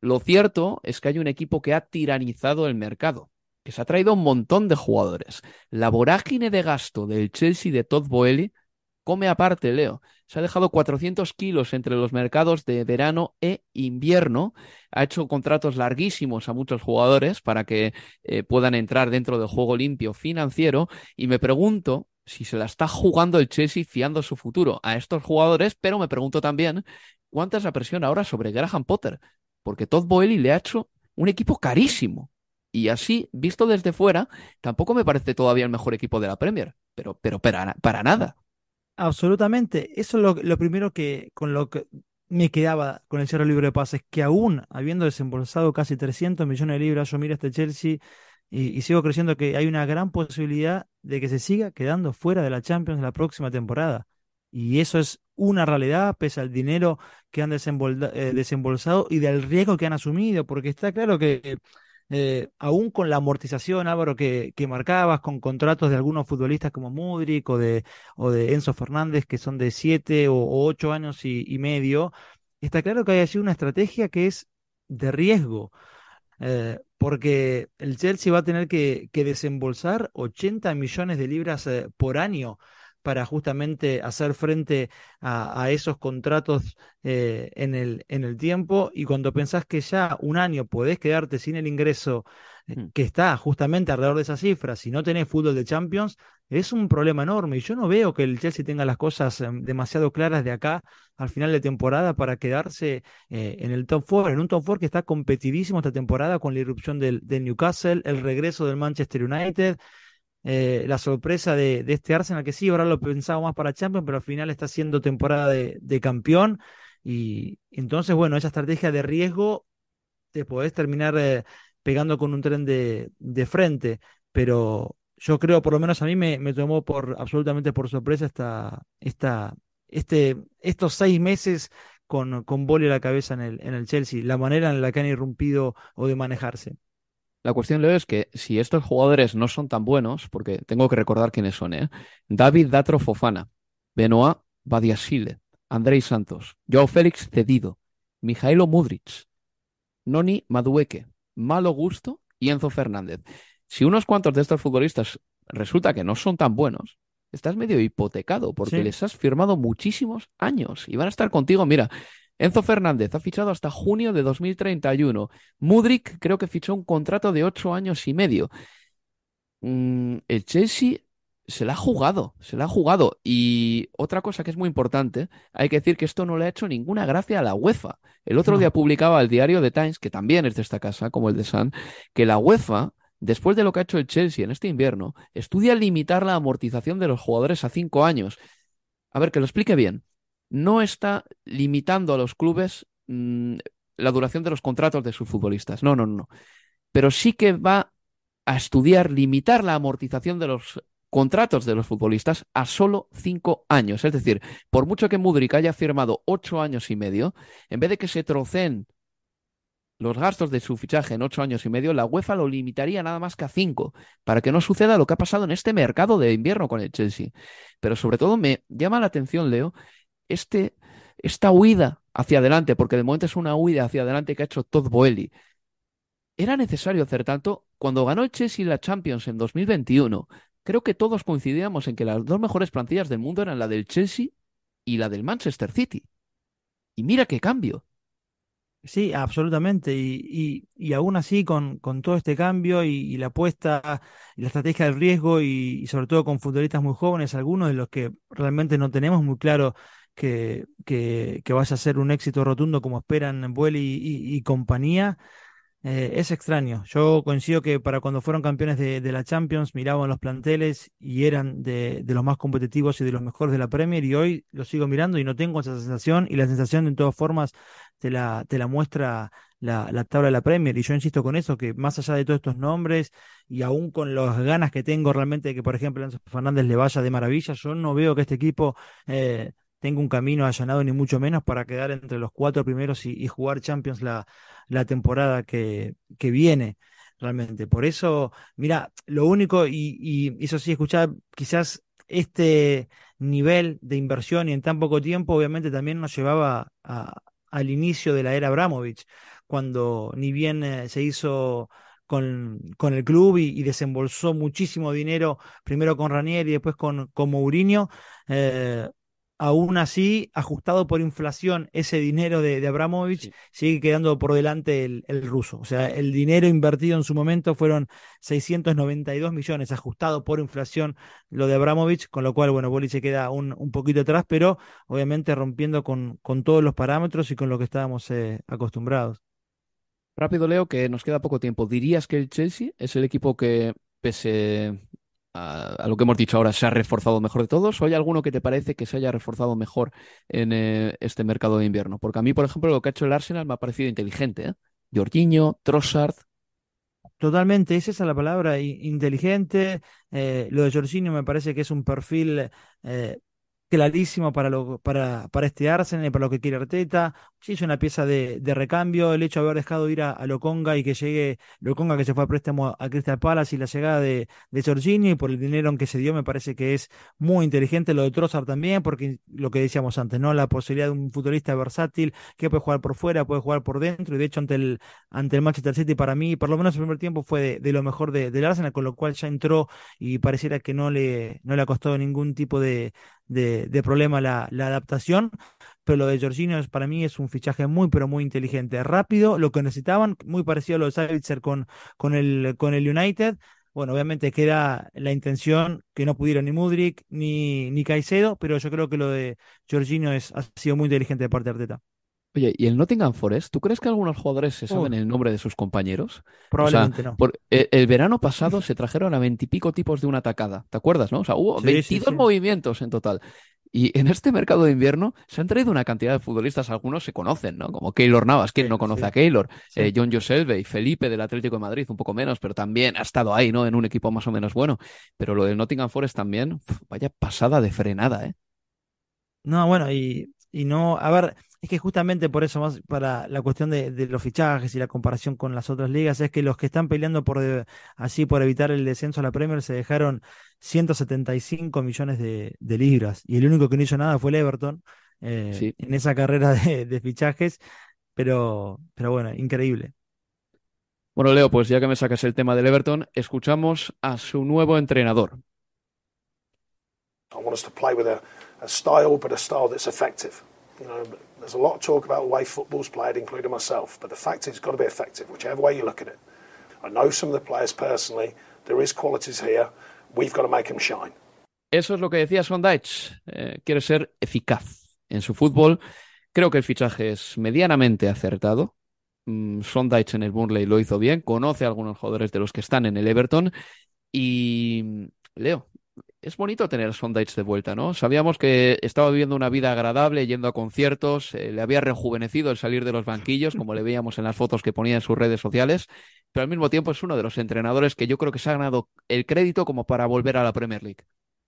Lo cierto es que hay un equipo que ha tiranizado el mercado que se ha traído un montón de jugadores. La vorágine de gasto del Chelsea de Todd Boehly come aparte, Leo. Se ha dejado 400 kilos entre los mercados de verano e invierno. Ha hecho contratos larguísimos a muchos jugadores para que eh, puedan entrar dentro del juego limpio financiero. Y me pregunto si se la está jugando el Chelsea fiando su futuro a estos jugadores, pero me pregunto también cuánta es la presión ahora sobre Graham Potter, porque Todd Boehly le ha hecho un equipo carísimo. Y así, visto desde fuera, tampoco me parece todavía el mejor equipo de la Premier, pero, pero para, para nada. Absolutamente. Eso es lo, lo, primero que con lo que me quedaba con el cierre libre de pases, que aún habiendo desembolsado casi 300 millones de libras, yo miro este Chelsea y, y, sigo creyendo que hay una gran posibilidad de que se siga quedando fuera de la Champions la próxima temporada. Y eso es una realidad, pese al dinero que han eh, desembolsado y del riesgo que han asumido, porque está claro que eh, aún con la amortización, Álvaro, que, que, marcabas, con contratos de algunos futbolistas como Mudrik o de, o de Enzo Fernández, que son de siete o, ocho años y, medio, está claro que hay allí una estrategia que es de riesgo. Eh, porque el Chelsea va a tener que, que desembolsar 80 millones de libras eh, por año para justamente hacer frente a, esos contratos eh, en, el, en el tiempo y cuando pensás que ya un año podés quedarte sin el ingreso eh, mm. que está justamente alrededor de esa cifra, si no tenés fútbol de Champions, es un problema enorme y yo no veo que el Chelsea tenga las cosas em, demasiado claras de acá al final de temporada para quedarse eh, en el top 4, en un top 4 que está competidísimo esta temporada con la irrupción del, del Newcastle, el regreso del Manchester United, eh, la sorpresa de, este Arsenal, que sí, ahora lo pensaba más para Champions, pero al final está siendo temporada de, campeón. Y entonces, bueno, esa estrategia de riesgo te podés terminar eh, pegando con un tren de, frente, pero yo creo, por lo menos a mí me, me tomó por absolutamente por sorpresa esta, esta, este, estos seis meses con, con a la cabeza en el, en el Chelsea, la manera en la que han irrumpido o de manejarse. La cuestión, Leo, es que si estos jugadores no son tan buenos, porque tengo que recordar quiénes son, ¿eh? David Datro Fofana, Benoit Badiasile, Andrei Santos, Joao Félix Cedido, Mijailo Mudric, Noni Madueque, Malo Gusto y Enzo Fernández. Si unos cuantos de estos futbolistas resulta que no son tan buenos, estás medio hipotecado porque les has firmado muchísimos años y van a estar contigo. Mira, Enzo Fernández ha fichado hasta junio de 2031. Mudrik creo que fichó un contrato de ocho años y medio. Mm, el Chelsea se la ha jugado, se la ha jugado. Y otra cosa que es muy importante, hay que decir que esto no le ha hecho ninguna gracia a la UEFA. El otro día publicaba el diario The Times, que también es de esta casa, como el de Sun, que la UEFA, después de lo que ha hecho el Chelsea en este invierno, estudia limitar la amortización de los jugadores a cinco años. A ver, que lo explique bien no está limitando a los clubes mmm, la duración de los contratos de sus futbolistas. No, no, no. Pero sí que va a estudiar limitar la amortización de los contratos de los futbolistas a solo cinco años. Es decir, por mucho que Mudrik haya firmado ocho años y medio, en vez de que se trocen los gastos de su fichaje en ocho años y medio, la UEFA lo limitaría nada más que a cinco, para que no suceda lo que ha pasado en este mercado de invierno con el Chelsea. Pero sobre todo me llama la atención, Leo, este, esta huida hacia adelante, porque de momento es una huida hacia adelante que ha hecho Todd Boehly. Era necesario hacer tanto. Cuando ganó el Chelsea la Champions en 2021, creo que todos coincidíamos en que las dos mejores plantillas del mundo eran la del Chelsea y la del Manchester City. Y mira qué cambio. Sí, absolutamente. Y, y, aún así, con, con todo este cambio y, y la apuesta y la estrategia del riesgo, y, y sobre todo con futbolistas muy jóvenes, algunos de los que realmente no tenemos muy claro que, que, vaya a ser un éxito rotundo como esperan Bueli y, y compañía, eh, es extraño. Yo coincido que para cuando fueron campeones de, la Champions miraban los planteles y eran de, de, los más competitivos y de los mejores de la Premier y hoy los sigo mirando y no tengo esa sensación y la sensación de todas formas te la, te la muestra la, la tabla de la Premier y yo insisto con eso que más allá de todos estos nombres y aún con las ganas que tengo realmente de que por ejemplo Enzo Fernández le vaya de maravilla, yo no veo que este equipo... Eh, tenga un camino allanado ni mucho menos para quedar entre los cuatro primeros y, jugar Champions la, la temporada que, que, viene realmente. Por eso, mira, lo único, y, y eso sí, escuchar quizás este nivel de inversión y en tan poco tiempo, obviamente también nos llevaba al inicio de la era Abramovich, cuando ni bien eh, se hizo con, con, el club y, y, desembolsó muchísimo dinero, primero con Ranieri y después con, con Mourinho. Eh, aún así, ajustado por inflación, ese dinero de, de Abramovich sí. sigue quedando por delante el, el, ruso. O sea, el dinero invertido en su momento fueron 692 millones, ajustado por inflación lo de Abramovich, con lo cual, bueno, Boli se queda un, un poquito atrás, pero obviamente rompiendo con, con, todos los parámetros y con lo que estábamos eh, acostumbrados. Rápido, Leo, que nos queda poco tiempo. ¿Dirías que el Chelsea es el equipo que, pese a, lo que hemos dicho ahora, se ha reforzado mejor de todos? ¿O hay alguno que te parece que se haya reforzado mejor en eh, este mercado de invierno? Porque a mí, por ejemplo, lo que ha hecho el Arsenal me ha parecido inteligente. ¿eh? Jorginho, Trossard. Totalmente, esa es la palabra, inteligente. Eh, lo de Jorginho me parece que es un perfil eh, clarísimo para, lo, para, para este Arsenal y para lo que quiere Arteta. Sí, es una pieza de, recambio. El hecho de haber dejado ir a, Loconga y que llegue Loconga, que se fue a préstamo a Crystal Palace, y la llegada de, de Jorginho y por el dinero que se dio, me parece que es muy inteligente. Lo de Trossard también, porque lo que decíamos antes, ¿no? La posibilidad de un futbolista versátil que puede jugar por fuera, puede jugar por dentro. Y de hecho, ante el, ante el Manchester City, para mí, por lo menos el primer tiempo fue de, de lo mejor de, del Arsenal, con lo cual ya entró y pareciera que no le, no le ha costado ningún tipo de, de, de problema la, la, adaptación, pero lo de Jorginho es, para mí es un fichaje muy, pero muy inteligente, rápido, lo que necesitaban, muy parecido a lo de Savitzer con, con, el, con el United. Bueno, obviamente queda la intención que no pudieron ni Mudrik ni, ni Caicedo, pero yo creo que lo de Jorginho es, ha sido muy inteligente de parte de Arteta. Oye, ¿y el Nottingham Forest? ¿Tú crees que algunos jugadores se saben oh. el nombre de sus compañeros? Probablemente o sea, no. Por, el, el, verano pasado se trajeron a veintipico tipos de una atacada, ¿te acuerdas, no? O sea, hubo sí, 22 sí, sí. movimientos en total. Y en este mercado de invierno se han traído una cantidad de futbolistas, algunos se conocen, ¿no? Como Keylor Navas, ¿quién no conoce a Keylor? Eh, John Joselve y Felipe del Atlético de Madrid, un poco menos, pero también ha estado ahí, ¿no? En un equipo más o menos bueno. Pero lo del Nottingham Forest también, vaya pasada de frenada, ¿eh? No, bueno, y, y no, a ver, es que justamente por eso, más para la cuestión de, de, los fichajes y la comparación con las otras ligas, es que los que están peleando por de, así por evitar el descenso a la Premier se dejaron 175 millones de, de libras y el único que no hizo nada fue el Everton eh, sí. en esa carrera de, de, fichajes, pero, pero bueno, increíble. Bueno, Leo, pues ya que me sacas el tema del Everton, escuchamos a su nuevo entrenador. I want us to play with a, a style, but a style that's effective. You know, there's a lot of talk about the way football's played, including myself, but the fact is it's got to be effective, whichever way you look at it. I know some of the players personally. There is qualities here. We've got to make them shine. Eso es lo que decía Sondage. Eh, quiere ser eficaz en su fútbol. Creo que el fichaje es medianamente acertado. Mm, Sondage en el Burnley lo hizo bien. Conoce a algunos jugadores de los que están en el Everton. Y Leo, es bonito tener a Sondage de vuelta, ¿no? Sabíamos que estaba viviendo una vida agradable, yendo a conciertos, eh, le había rejuvenecido el salir de los banquillos, como le veíamos en las fotos que ponía en sus redes sociales, pero al mismo tiempo es uno de los entrenadores que yo creo que se ha ganado el crédito como para volver a la Premier League.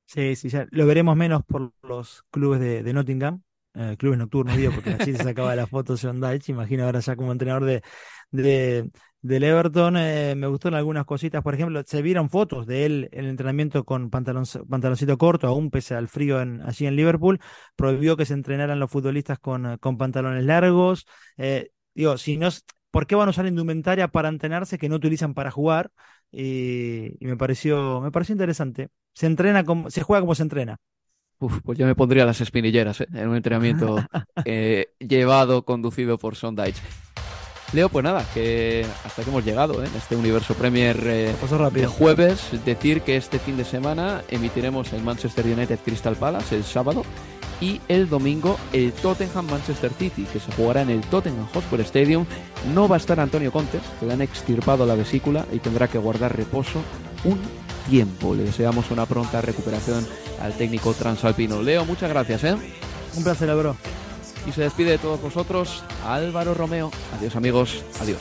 Sí, sí, lo veremos menos por los clubes de, de Nottingham, eh, clubes nocturnos, digo, porque así se sacaba la foto John Dyche, imagino ahora ya como entrenador de, de, del Everton, eh, me gustaron algunas cositas, por ejemplo, se vieron fotos de él en el entrenamiento con pantalon, pantaloncito corto, aún pese al frío en, allí en Liverpool, prohibió que se entrenaran los futbolistas con, con pantalones largos, eh, digo, si no, ¿por qué van a usar indumentaria para entrenarse que no utilizan para jugar? Y, y me pareció, me pareció interesante. Se entrena como, se juega como se entrena. Uf, pues yo me pondría las espinilleras ¿eh? en un entrenamiento eh, llevado, conducido por Sondage. Leo, pues nada, que hasta que hemos llegado ¿eh? en este universo Premier eh, de jueves. Decir que este fin de semana emitiremos el Manchester United Crystal Palace el sábado y el domingo el Tottenham Manchester City, que se jugará en el Tottenham Hotspur Stadium. No va a estar Antonio Conte, que le han extirpado la vesícula y tendrá que guardar reposo un tiempo. Le deseamos una pronta recuperación al técnico transalpino. Leo, muchas gracias, ¿eh? Un placer, bro. Y se despide de todos vosotros Álvaro Romeo. Adiós amigos, adiós.